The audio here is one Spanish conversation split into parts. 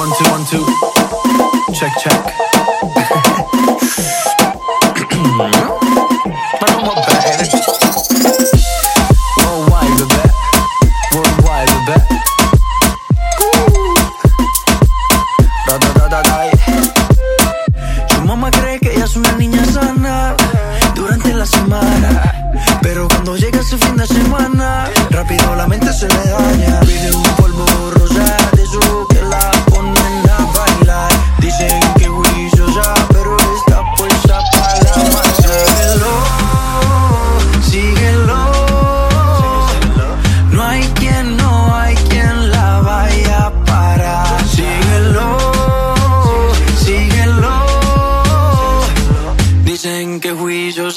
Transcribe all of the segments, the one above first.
One, two, one, two. Check, check. Su mamá cree que ella es una niña sana durante la semana. Pero cuando llega ese fin de semana, rápido la mente se le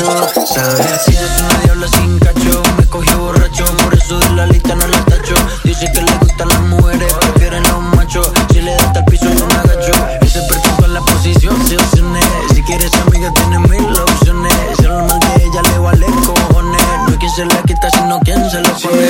Tú. Sabes si es una diabla sin cacho. Me cogió borracho, por eso de la lista no la tacho. Dice que le gustan las mujeres, prefieren los machos. Si le das hasta el piso, yo me agacho. Ese perfecto en la posición, se opciones. Si quieres amiga, tienes mil opciones. Si lo mal de ella le vale cojones. No hay quien se la quita, sino quien se lo pone.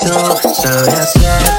tu sabes que